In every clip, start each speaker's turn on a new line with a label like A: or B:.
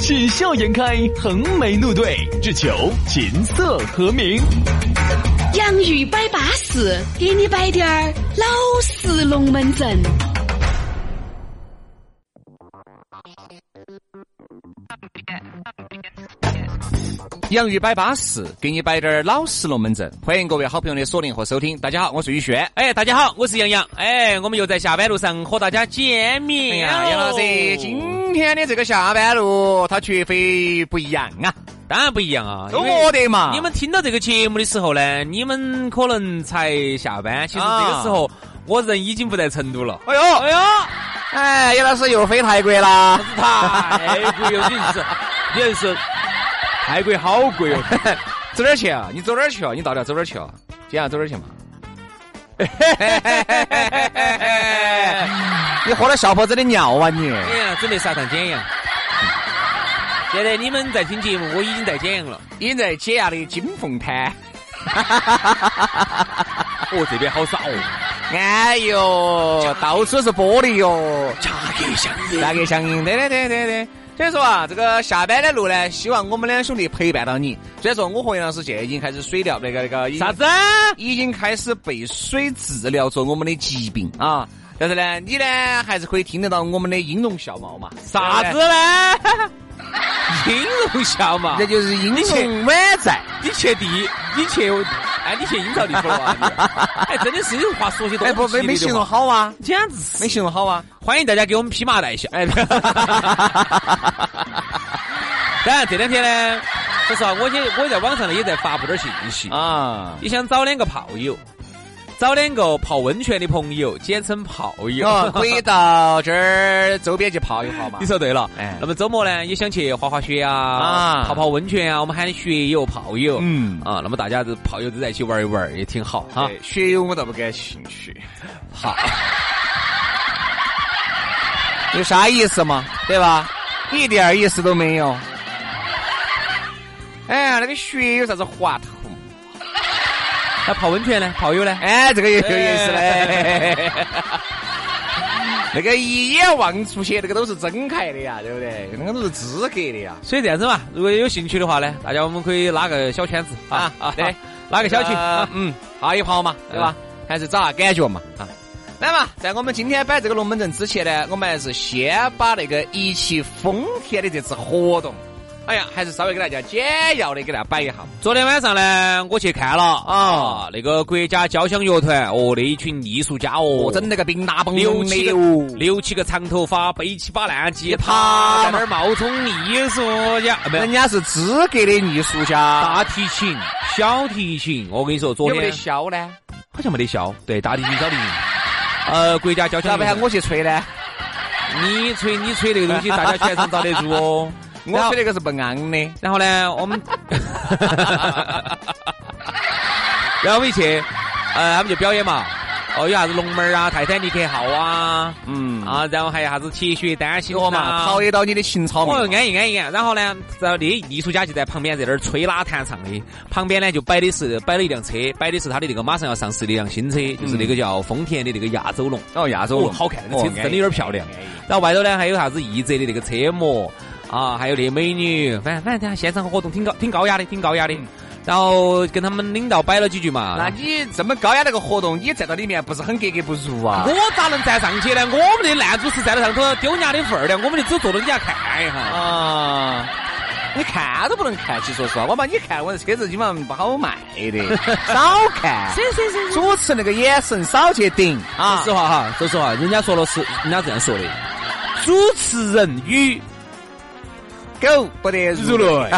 A: 喜笑颜开，横眉怒对，只求琴瑟和鸣。
B: 洋芋摆巴士，给你摆点儿老式龙门阵。
C: 洋芋摆巴士，给你摆点儿老实龙门阵。欢迎各位好朋友的锁定和收听。大家好，我是宇轩。
D: 哎，大家好，我是杨洋。哎，我们又在下班路上和大家见面。哎
C: 呀，杨老师，今天的这个下班路，它绝非不一样啊！
D: 当然不一样啊，
C: 都我的嘛。
D: 你们听到这个节目的时候呢，你们可能才下班，其实这个时候我人已经不在成都了。
C: 哎呦，哎呦，哎，叶老师又飞泰国啦！
D: 泰国又真是，真是。泰国好贵哦，
C: 走哪儿去啊？你走哪儿去啊？你到底要走哪儿去啊？今天要走哪儿去嘛？你喝了小伙子的尿啊你？
D: 哎呀，准备上趟简阳。现在你们在听节目，我已经在简阳了，
C: 已经在解压的金凤滩。
D: 哦，这边好耍哦。
C: 哎呦，到处是玻璃哟，
D: 价格相应，
C: 价格相应，对对对对对。所以说啊，这个下班的路呢，希望我们两兄弟陪伴到你。虽然说我和杨老师现在已经开始水疗，那个那个
D: 啥子，
C: 已经开始被水治疗着我们的疾病啊，但是呢，你呢还是可以听得到我们的音容笑貌嘛？
D: 啥子呢？音容笑貌，
C: 那就是音容满在。
D: 你去地，你去。哎，你去阴曹地府了啊？哎，真的是有话说起多。
C: 哎，不没没形容好啊，
D: 简直是
C: 没形容好啊！
D: 欢迎大家给我们披麻戴孝。哎，当然这两天呢，说实话，我也我在网上呢也在发布点信息啊。也想找两个炮友？找两个泡温泉的朋友，简称泡友，
C: 可以到这儿周边去泡一泡嘛。
D: 你说对了，哎，那么周末呢，也想去滑滑雪啊，啊泡泡温泉啊，我们喊的雪友、泡友，嗯啊，那么大家都泡友都在一起玩一玩，也挺好哈。
C: 雪友我倒不感兴趣，
D: 好，
C: 有啥意思嘛？对吧？一点意思都没有。哎呀，那个雪有啥子滑头？
D: 那泡温泉呢？泡友呢？
C: 哎，这个也有意思嘞。那个一眼望出去，那个都是真开的呀，对不对？那个都是资格的呀。
D: 所以这样子嘛，如果有兴趣的话呢，大家我们可以拉个小圈子啊啊，对，拉个小群，
C: 嗯，泡一泡嘛，对吧？还是找下感觉嘛啊。来嘛，在我们今天摆这个龙门阵之前呢，我们还是先把那个一汽丰田的这次活动。哎呀，还是稍微给大家简要的给大家摆一下。
D: 昨天晚上呢，我去看了啊，那个国家交响乐团哦，那一群艺术家哦，
C: 整那个冰大蹦
D: 六七个六七个长头发，背起把烂吉他，在那儿冒充艺术家，
C: 人家是资格的艺术家。
D: 大提琴、小提琴，我跟你说，昨天
C: 有没得箫呢？
D: 好像没得箫。对，大提琴、小提琴。呃，国家交响。
C: 要不喊我去吹呢？
D: 你吹你吹那个东西，大家全场遭得住哦。
C: 我吹那个是不安的，
D: 然后呢，我们，然后我们一去，呃，他们就表演嘛，哦，有啥子龙门啊、泰坦尼克号啊，嗯，啊，然后还有啥子铁血丹心嘛，
C: 陶冶到你的情操嘛，
D: 安逸安逸。然后呢，然后那艺术家就在旁边在那儿吹拉弹唱的，旁边呢就摆的是摆了一辆车，摆的是他的那个马上要上市的一辆新车，就是那个叫丰田的那个亚洲龙，
C: 哦，亚洲龙，
D: 好看，那个车子真的有点漂亮。然后外头呢还有啥子奕泽的那个车模。啊，还有那美女，反正反正现场活动挺高，挺高雅的，挺高雅的。然后跟他们领导摆了几句嘛。
C: 那你这么高雅那个活动，你站到里面不是很格格不入啊？
D: 我咋能站上去呢？我们的烂主持站在上头丢人家的份儿的，我们就只坐到底下看一下。啊，
C: 你看都不能看，其实说实话，我把你看，我的车子基本上不好卖的，少看。
D: 是是是。
C: 主持那个眼神少去顶
D: 啊。说实话哈，说实话，人家说了是，人家这样说的，主持人与。
C: 狗不得入内。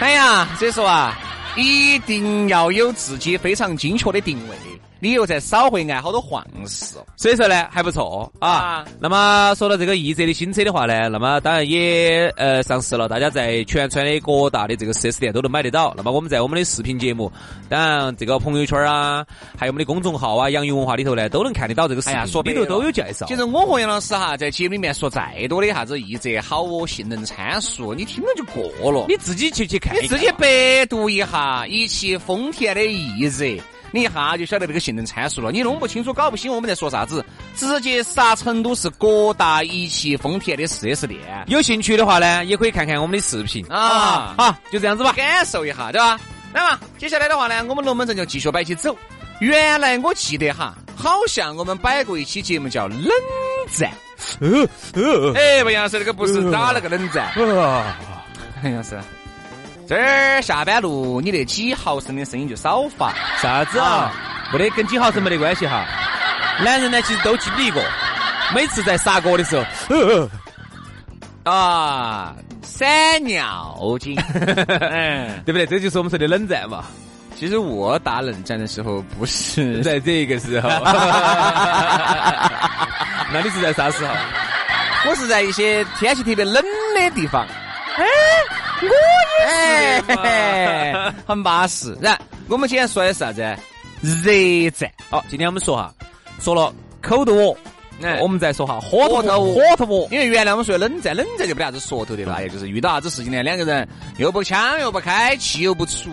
C: 哎呀，所以说啊，一定要有自己非常精确的定位。理由再少会挨好多晃事。
D: 所以说呢，还不错啊。那么说到这个奕泽的新车的话呢，那么当然也呃上市了，大家在全川的各大的这个 4S 店都能买得到。那么我们在我们的视频节目，当然这个朋友圈啊，还有我们的公众号啊，洋芋文化里头呢，都能看得到这个视频，说里头都有介绍。
C: 其实我和杨老师哈，在节目里面说再多的啥子奕泽好哦，性能参数，你听了就过了。
D: 你自己去去看，
C: 你自己百度一下一汽丰田的奕泽。你一下就晓得这个性能参数了，你弄不清楚、搞不清我们在说啥子，直接杀成都市各大一汽丰田的 4S 店。
D: 有兴趣的话呢，也可以看看我们的视频啊。好，就这样子吧，
C: 感受一下，对吧？来嘛，接下来的话呢，我们龙门阵就继续摆起走。原来我记得哈，好像我们摆过一期节目叫冷战。呃呃哎，不杨老师，那个不是打了个冷战。杨老师。这儿下班路，你那几毫升的声音就少发。
D: 啥子啊？没得跟几毫升没得关系哈。男人呢，其实都经历过。每次在杀锅的时候，
C: 啊，闪尿精，
D: 对不对？这就是我们说的冷战嘛。
C: 其实我打冷战的时候不是
D: 在这个时候，那你是在啥时候？
C: 我是在一些天气特别冷的地方。哎。很巴适。然，我们今天说的是啥子？热战。
D: 好，今天我们说哈，说了口头我，我们再说哈火头火头我。
C: 因为原来我们说冷战，冷战就没啥子说头的了，也就是遇到啥子事情呢，两个人又不抢又不开，气又不出，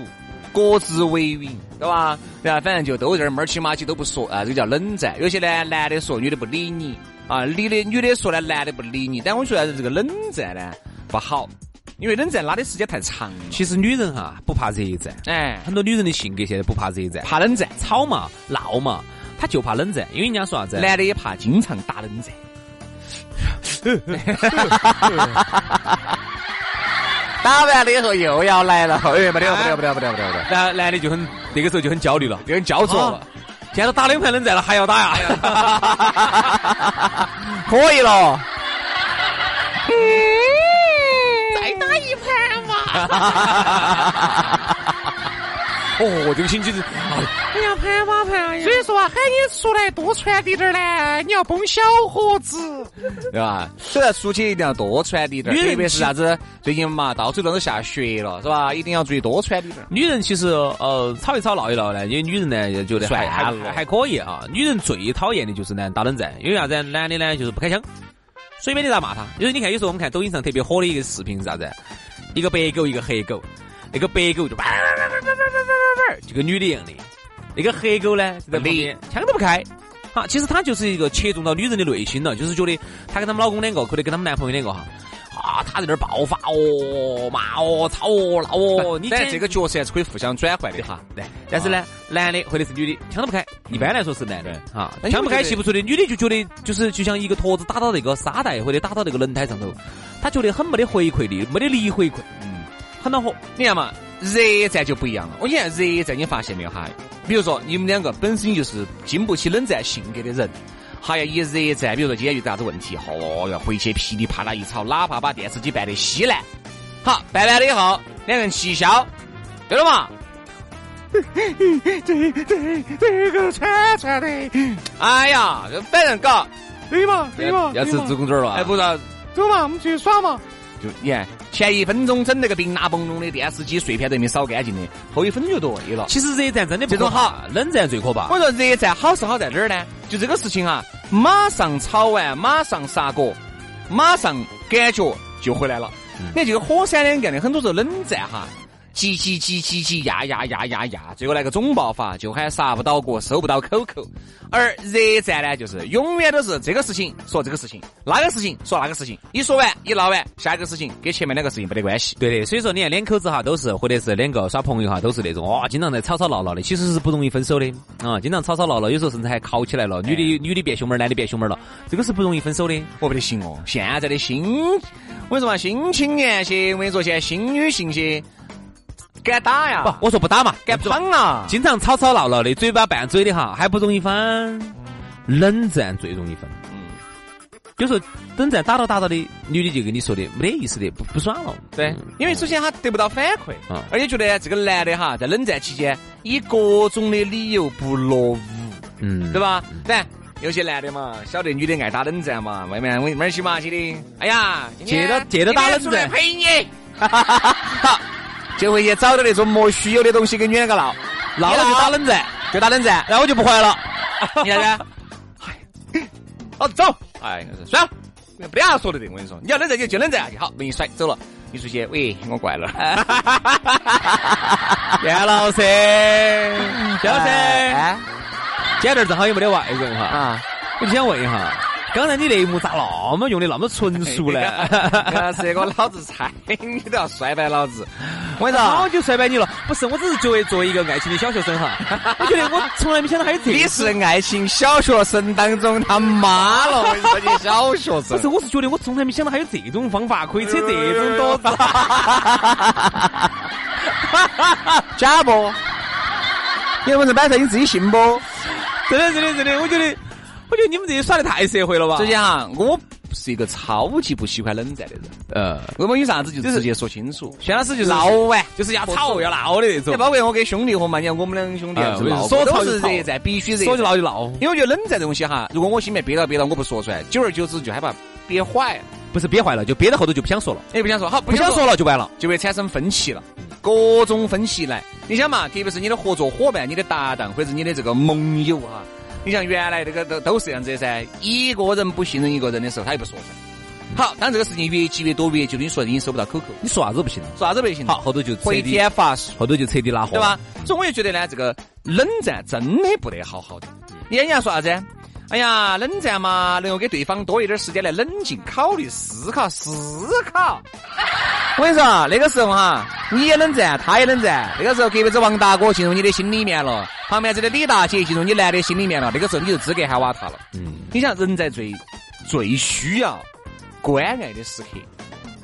C: 各自为营，对吧？然后反正就都在这儿闷起马起都不说啊，这个叫冷战。有些呢，男的说，女的不理你啊；女的女的说呢，男的不理你。但我觉得这个冷战呢不好。因为冷战拉的时间太长，
D: 其实女人哈不怕热战，哎，很多女人的性格现在不怕热战，
C: 怕冷战，
D: 吵嘛闹嘛，她就怕冷战，因为人家说啥子，
C: 男的也怕经常打冷战。打完了以后又要来了，哎，不得不得不得不得不得不得，
D: 然后男的就很那个时候就很焦虑了，
C: 就很焦灼。了，
D: 现在打两盘冷战了，还要打呀？
C: 可以了。
D: 哦，这个星期是，
C: 哎呀，盘嘛盘呀！所以说啊，喊你出来多传递点儿呢，你要崩小伙子，对吧？所以出去一定要多传递点儿，特别是啥子？最近嘛，到处都是下雪了，是吧？一定要注意多传递点儿。
D: 女人其实呃，吵一吵闹一闹呢，因为女人呢觉得还还还可以啊。女人最讨厌的就是男打冷战，因为啥子？男的呢就是不开枪，随便你咋骂他。因为你看，有时候我们看抖音上特别火的一个视频是啥子？一个白狗，一个黑狗，那个白狗就叭叭叭叭叭叭叭叭，就跟女的一样的，那个黑狗呢在旁枪都不开，好，其实他就是一个切中到女人的内心了，就是觉得她跟他们老公两个，或者跟他们男朋友两个哈。啊，他在那儿爆发哦，骂哦，吵哦，闹哦。你
C: 这个角色还是可以互相转换的哈。
D: 对，但是呢，男的或者是女的，枪都不开。一般来说是男的哈，枪不开气不出的。女的就觉得就是就像一个坨子打到那个沙袋或者打到那个轮胎上头，他觉得很没得回馈力，没得力回馈，嗯，很恼火。
C: 你看嘛，热战就不一样了。我讲热战，你发现没有哈？比如说你们两个本身就是经不起冷战性格的人。还要一热战，比如说今天遇到啥子问题，哦哟，回去噼里啪啦一吵，哪怕把电视机办得稀烂，好办完了以后，两人齐笑，对了嘛？这这这个串串的，哎呀，反正搞，对嘛对嘛，
D: 要吃猪公嘴儿吧？
C: 哎，不是，走嘛，我们出去耍嘛。就你看，前一分钟整那个冰拿崩隆的电视机碎片都没扫干净的，后一分钟就对了。
D: 其实热战真的
C: 这种好，
D: 冷战最可怕。
C: 我说热战好是好在哪儿呢？就这个事情啊，马上炒完，马上杀锅，马上感觉就回来了。你看这个火山两干的，很多时候冷战哈。急急急急急压压压压压，最后来个总爆发，就喊杀不到过，收不到口口。而热战呢，就是永远都是这个事情说这个事情，那个事情说那个事情，一说完一闹完，下一个事情跟前面两个事情没得关系。
D: 对的，所以说你看两口子哈，都是或者是两个耍朋友哈，都是那种哇，经常在吵吵闹闹的，其实是不容易分手的啊。经常吵吵闹闹，有时候甚至还吵起来了，女的女的变熊妹，男的变熊妹了，这个是不容易分手的。
C: 我不得行哦，现在的新，我跟你说嘛，新青年些，我跟你说现在新女性些。敢打呀？
D: 不，我说不打嘛，
C: 敢闯啊！
D: 经常吵吵闹闹的，嘴巴拌嘴的哈，还不容易分。冷战最容易分。嗯，有时候冷战打到打到的，女的就跟你说的没得意思的，不不爽了。
C: 对，因为首先他得不到反馈，而且觉得这个男的哈，在冷战期间以各种的理由不落伍。嗯，对吧？但有些男的嘛，晓得女的爱打冷战嘛，外面我儿西嘛去的，哎呀，
D: 借着借着打冷战
C: 陪你，好，就回去找点那种莫须有的东西跟女两个闹，
D: 闹了就打冷战，
C: 就打冷战，
D: 然后我就不回来了，
C: 你看看，好走，哎，算了，不要说的的，我跟你说，你要冷战就就冷战下去，好，门一甩走了。你出去，喂，我过来了。
D: 杨老师，杨老师，今天这正好也没得外人哈，啊，我就想问一下，刚才你那一幕咋那么用的那么纯熟呢？
C: 这个老子猜你都要摔败老子。我跟你说，
D: 早就摔败你了。不是，我只是作为作为一个爱情的小学生哈，我觉得我从来没想到还有这。
C: 你是爱情小学生当中他妈了，我跟你说，你小学生。
D: 不是，我是觉得我从来没想到还有这种方法可以扯这种多子。
C: 假不？你不是摆出你自己信不？
D: 真的，真的，真的，我觉得。我觉得你们这些耍的太社会了吧？
C: 首先哈，我是一个超级不喜欢冷战的人。呃，我们有啥子就直接说清楚。
D: 薛老师就是
C: 闹完，
D: 就是要吵要闹的那种。
C: 包括我跟兄弟伙嘛，你看我们两兄弟是闹，都是热战，必须热。
D: 说就闹就闹。
C: 因为我觉得冷战这东西哈，如果我心里面憋到憋到，我不说出来，久而久之就害怕憋坏。
D: 不是憋坏了，就憋到后头就不想说了。
C: 哎，不想说，好，
D: 不想说了就完了，
C: 就会产生分歧了。各种分歧来，你想嘛，特别是你的合作伙伴、你的搭档或者你的这个盟友哈。你像原来那个都都是这样子的噻，一个人不信任一个人的时候，他也不说噻。好，当这个事情越积越多，越就你说已经收不到 QQ，，
D: 你说啥子不行了？
C: 说啥子不行？
D: 好，后头就
C: 回天乏术，
D: 后头就彻底拉货，
C: 对吧？所以我就觉得呢，这个冷战真的不得好好的。你人家说啥子？哎呀，冷战嘛，能够给对方多一点时间来冷静考虑、思考、思考。我跟你说，那个时候哈，你也冷战，他也冷战。那个时候，隔壁子王大哥进入你的心里面了，旁边这个李大姐进入你男的心里面了。那个时候，你就资格喊瓦他了。嗯，你想，人在最最需要关爱的时刻，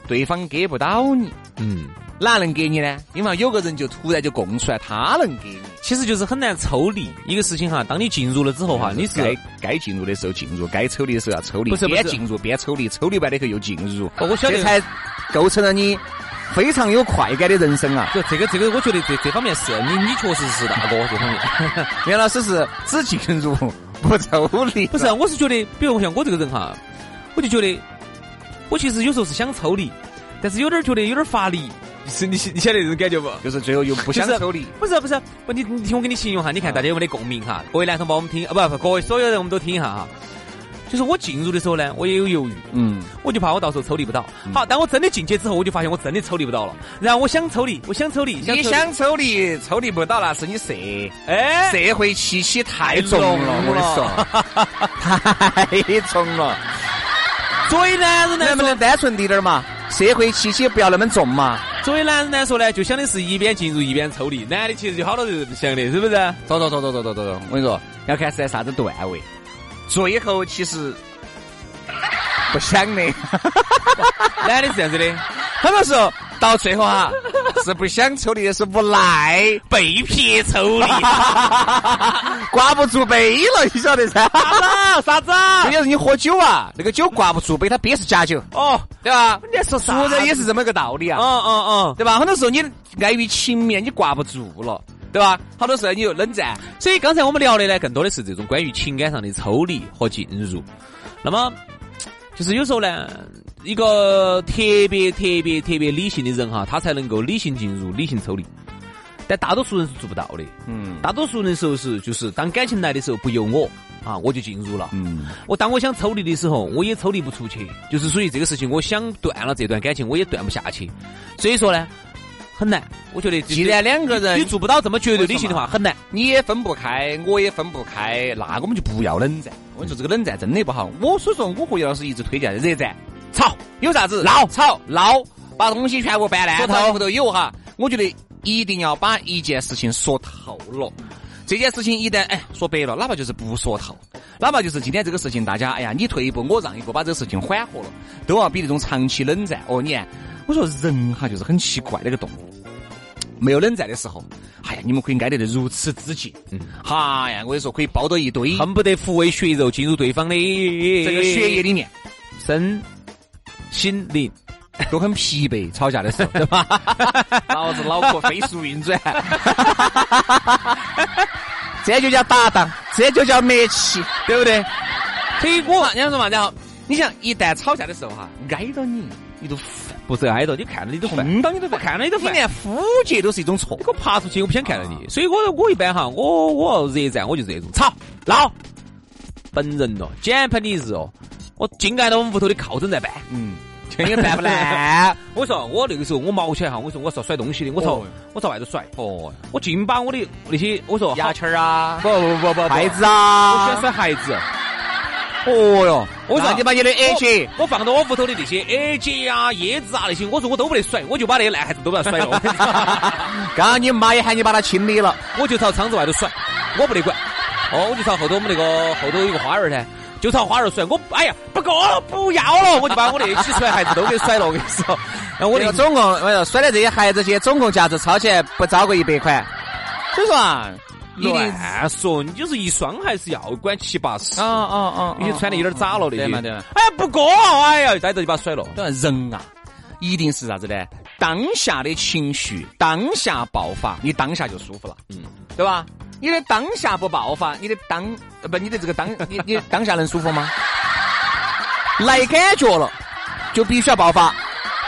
C: 对方给不到你。嗯。哪能给你呢？因为有个人就突然就供出来，他能给你，
D: 其实就是很难抽离一个事情哈。当你进入了之后哈，你是
C: 该该进入的时候进入，该抽离的时候要抽离，
D: 不是
C: 边进入边抽离，抽离完了以后又进入，
D: 我晓得
C: 才构成了你非常有快感的人生啊！
D: 就这个这个，我觉得这这方面是你你确实是大哥这方面。
C: 袁老师是只进入不抽离，
D: 不是？我是觉得，比如像我这个人哈，我就觉得我其实有时候是想抽离，但是有点觉得有点乏力。是你你晓得这种感觉不？
C: 就是最后又不想抽离。
D: 不是不是，不你你听我给你形容哈，你看大家有没得共鸣哈？各位男同胞我们听啊不不，各位所有人我们都听一下哈。就是我进入的时候呢，我也有犹豫，嗯，我就怕我到时候抽离不到。好，当我真的进去之后，我就发现我真的抽离不到了。然后我想抽离，我想抽离，
C: 你想抽离，抽离不到那是你社哎社会气息太重了，我跟你说，太重了。
D: 所以男人
C: 能不能单纯滴点嘛？社会气息不要那么重嘛。
D: 作为男人来说呢，就想的是一边进入一边抽离。男的其实有好多人想的，是不是？
C: 走走走走走走走走，我跟你说，要看是在啥子段位。最后其实不想的，
D: 男的是这样子的，
C: 很多时候到最后哈。是不想抽离的，是无奈
D: 被迫抽离，
C: 挂不住杯了，你晓得噻？
D: 啥子？啥子？
C: 这就是你喝酒啊，那个酒挂不住杯，它憋是假酒，哦，对吧？
D: 你说啥？
C: 做人也是这么个道理啊，嗯嗯嗯，对吧？很多时候你碍于情面，你挂不住了，对吧？好多时候你又冷战，
D: 所以刚才我们聊的呢，更多的是这种关于情感上的抽离和进入。那么，就是有时候呢。一个特别特别特别理性的人哈，他才能够理性进入、理性抽离，但大多数人是做不到的。嗯，大多数人时候是就是当感情来的时候不由我啊，我就进入了。嗯，我当我想抽离的时候，我也抽离不出去，就是属于这个事情，我想断了这段感情，我也断不下去。所以说呢，很难。我觉得
C: 既然两个人
D: 你做不到这么绝对理性的话，很难。
C: 你也分不开，我也分不开，那我们就不要冷战。我跟你说，这个冷战真的不好。我所以说，我和杨老师一直推荐热战。吵有啥子
D: 闹
C: 吵闹，把东西全部办烂，头后头有哈。我觉得一定要把一件事情说透了。这件事情一旦哎说白了，哪怕就是不说透，哪怕就是今天这个事情，大家哎呀你退一步我让一步，把这个事情缓和了，都要比那种长期冷战。哦，你看，我说人哈就是很奇怪那个动物，没有冷战的时候，哎呀你们可以挨得的如此之近，嗯，哈呀我跟你说可以抱到一堆，
D: 恨不得抚慰血肉进入对方的
C: 这个血液里面，
D: 生。心灵
C: 都很疲惫，吵架的时候，对吧？老子脑壳飞速运转，这就叫搭档，这就叫默契，对不对？
D: 所以我
C: 人家说嘛，然后你想一旦吵架的时候哈，挨到你，你都
D: 不是挨到，你看到你都烦，
C: 碰到你都烦，
D: 看到你都烦，
C: 连呼接都是一种错。
D: 我爬出去，我不想看到你。所以我我一般哈，我我热战我就这种吵闹，本人哦，简盘的日哦，我紧挨到我们屋头的靠枕在办。
C: 嗯。你办不来？
D: 我说我那个时候我毛起来哈，我说我是要甩东西的，我朝我朝外头甩。哦，我尽把我的那些我说
C: 牙签儿啊，
D: 不不不不
C: 孩子啊，
D: 我喜欢甩孩子。
C: 哦哟，我说你把你的 A 姐，
D: 我放到我屋头的那些 A 姐啊、椰子啊那些，我说我都不得甩，我就把那些烂孩子都把它甩了。
C: 刚刚你妈也喊你把它清理了，
D: 我就朝窗子外头甩，我不得管。哦，我就朝后头我们那个后头有个花园噻。就朝花儿甩，我哎呀，不过了，不要了，我就把我那几甩孩子都给甩了。我跟你说，
C: 那我那个总共，哎呀甩的这些孩子些，总共价值超起来不超过一百块。所以说啊，你
D: 乱说，你就是一双还是要管七八十。
C: 啊啊啊！
D: 有些穿的有点渣了那些。
C: 对
D: 哎呀，不过，哎呀，再着就把甩了。
C: 人啊，一定是啥子呢？当下的情绪，当下爆发，你当下就舒服了。嗯，对吧？你的当下不爆发，你的当不，你的这个当，你你当下能舒服吗？来感觉了，就必须要爆发。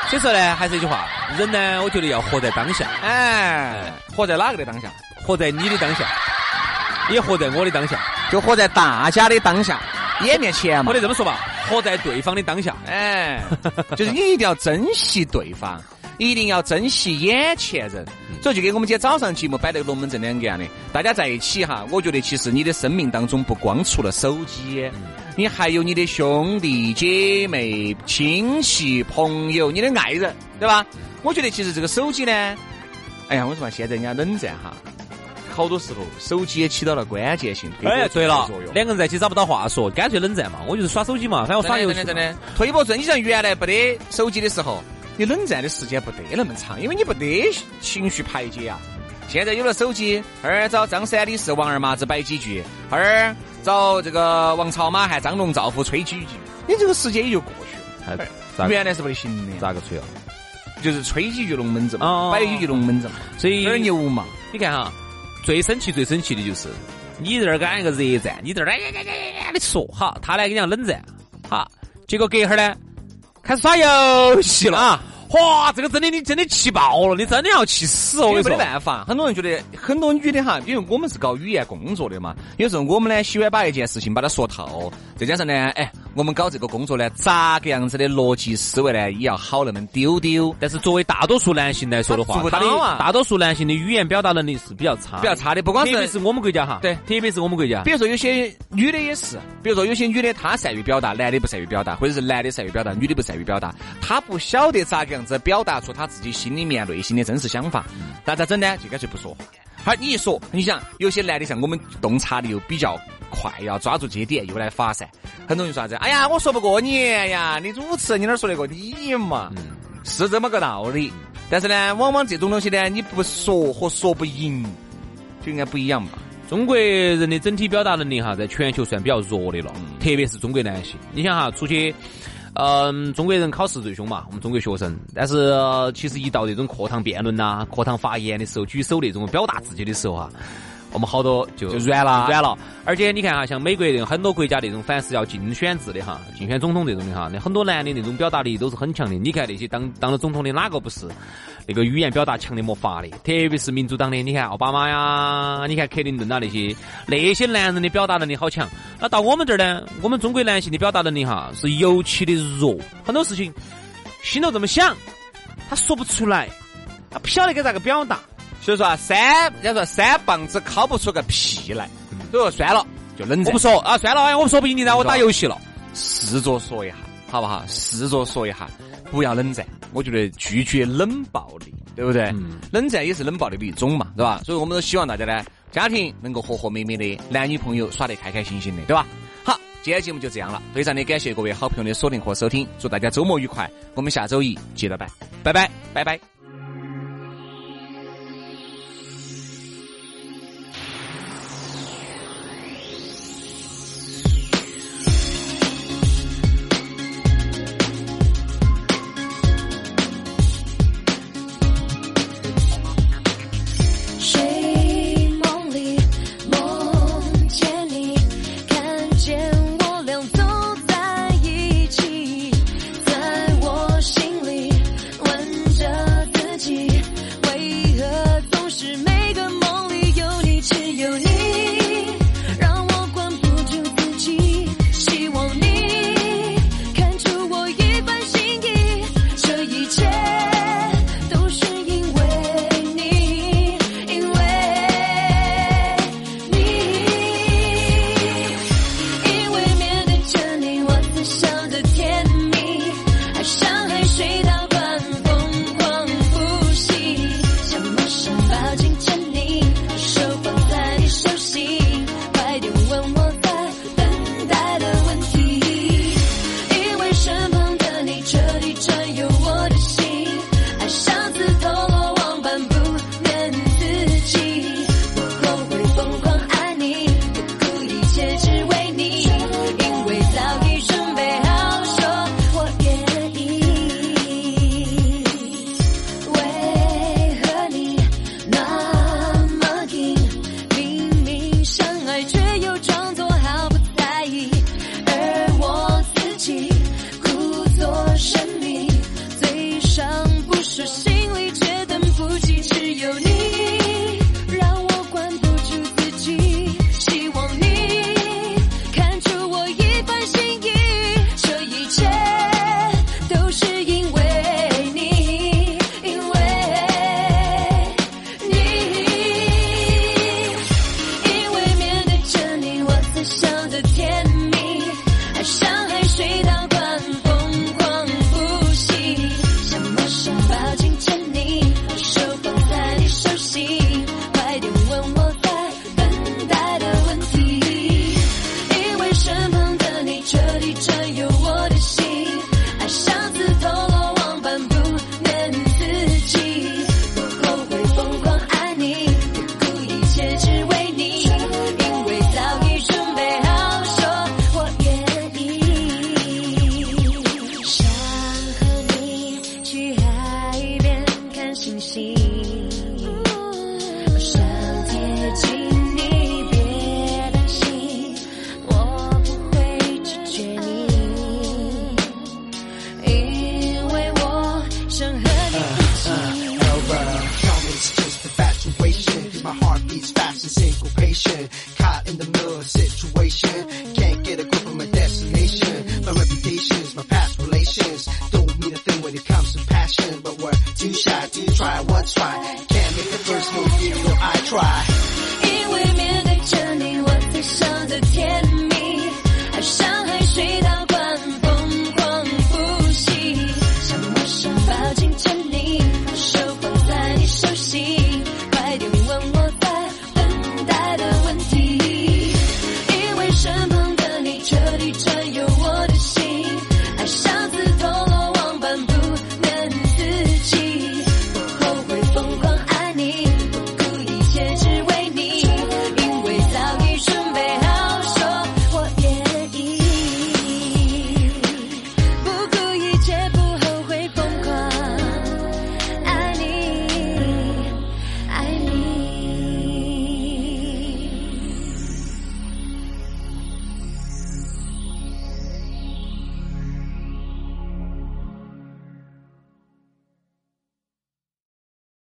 D: 所以说呢，还是一句话，人呢，我觉得要活在当下。
C: 哎，活在哪个的当下？
D: 活在你的当下，也活在我的当下，
C: 就活在大家的当下，眼面前嘛。
D: 或者这么说吧，活在对方的当下。
C: 哎，就是你一定要珍惜对方。一定要珍惜眼前人，所以就跟我们今天早上节目摆那个龙门阵两个样的，大家在一起哈，我觉得其实你的生命当中不光除了手机，你还有你的兄弟姐妹、亲戚朋友、你的爱人，对吧？我觉得其实这个手机呢，哎呀，我说嘛，现在人家冷战哈，好多时候手机也起到了关键性。
D: 哎，对了，两个人在一起找不到话说，干脆冷战嘛，我就是耍手机嘛，反正我耍游戏。
C: 真的，退一步说，你像原来不得手机的时候。你冷战的时间不得那么长，因为你不得情绪排解啊。现在有了手机，儿找张三李四王二麻子摆几句，儿找这个王朝马汉张龙赵虎吹几句，你这个时间也就过去了。原来是不得行的。
D: 咋个吹啊？
C: 就是吹几句龙门阵嘛，摆几句龙门阵嘛，
D: 所以
C: 有点牛嘛。
D: 你看哈，最生气最生气的就是你在这儿干一个热战，你在这儿哎的说好，他来跟你讲冷战，好，结果隔一会儿呢。开始耍游戏了啊！哇，这个真的你真的气爆了，你真的要气死哦！
C: 没得办法，很多人觉得很多女的哈，因为我们是搞语言工作的嘛，有时候我们呢喜欢把一件事情把它说透，再加上呢，哎，我们搞这个工作呢，咋个样子的逻辑思维呢，也要好那么丢丢。
D: 但是作为大多数男性来说的话。大多数男性的语言表达能力是比较差，
C: 比较差的，不光是
D: 特别是我们国家哈，
C: 对，
D: 特别是我们国家。
C: 比如说有些女的也是，比如说有些女的她善于表达，男的不善于表达，或者是男的善于表达，女的不善于表达，她不晓得咋个样子表达出。他自己心里面内心的真实想法，那咋整呢？就干脆不说话。好，你一说，你想有些男的像我们洞察力又比较快，要抓住这些点又来发散。很多人说啥子？哎呀，我说不过你呀，你主持你哪说得过你嘛？是这么个道理。但是呢，往往这种东西呢，你不说和说不赢就应该不一样嘛。
D: 中国人的整体表达能力哈，在全球算比较弱的了，特别是中国男性。你想哈，出去。嗯，中国人考试最凶嘛，我们中国学生。但是其实一到这种课堂辩论呐、课堂发言的时候，举手那种表达自己的时候啊。我们好多就
C: 软了，
D: 软了。而且你看哈，像美国那种很多国家那种凡是要竞选制的哈，竞选总统这种的哈，那很多男的那种表达力都是很强的。你看那些当当了总统的哪个不是那个语言表达强的没法的？特别是民主党的，你看奥巴马呀，你看克林顿啊那些，那些男人的表达能力好强。那到我们这儿呢，我们中国男性的表达能力哈是尤其的弱，很多事情心头这么想，他说不出来，他不晓得该咋个表达。
C: 所以说啊，三，人家说三棒子敲不出个屁来，所以说算了，就冷战。
D: 我不说啊，算了，哎，我说不赢你，让我打游戏了。
C: 试着说一下，好不好？试着说一下，不要冷战。我觉得拒绝冷暴力，对不对？冷战也是冷暴力的一种嘛，对吧？所以我们都希望大家呢，家庭能够和和美美的，男女朋友耍得开开心心的，对吧？好，今天节目就这样了，非常的感谢各位好朋友的锁定和收听，祝大家周末愉快，我们下周一接着拜，拜拜，拜拜。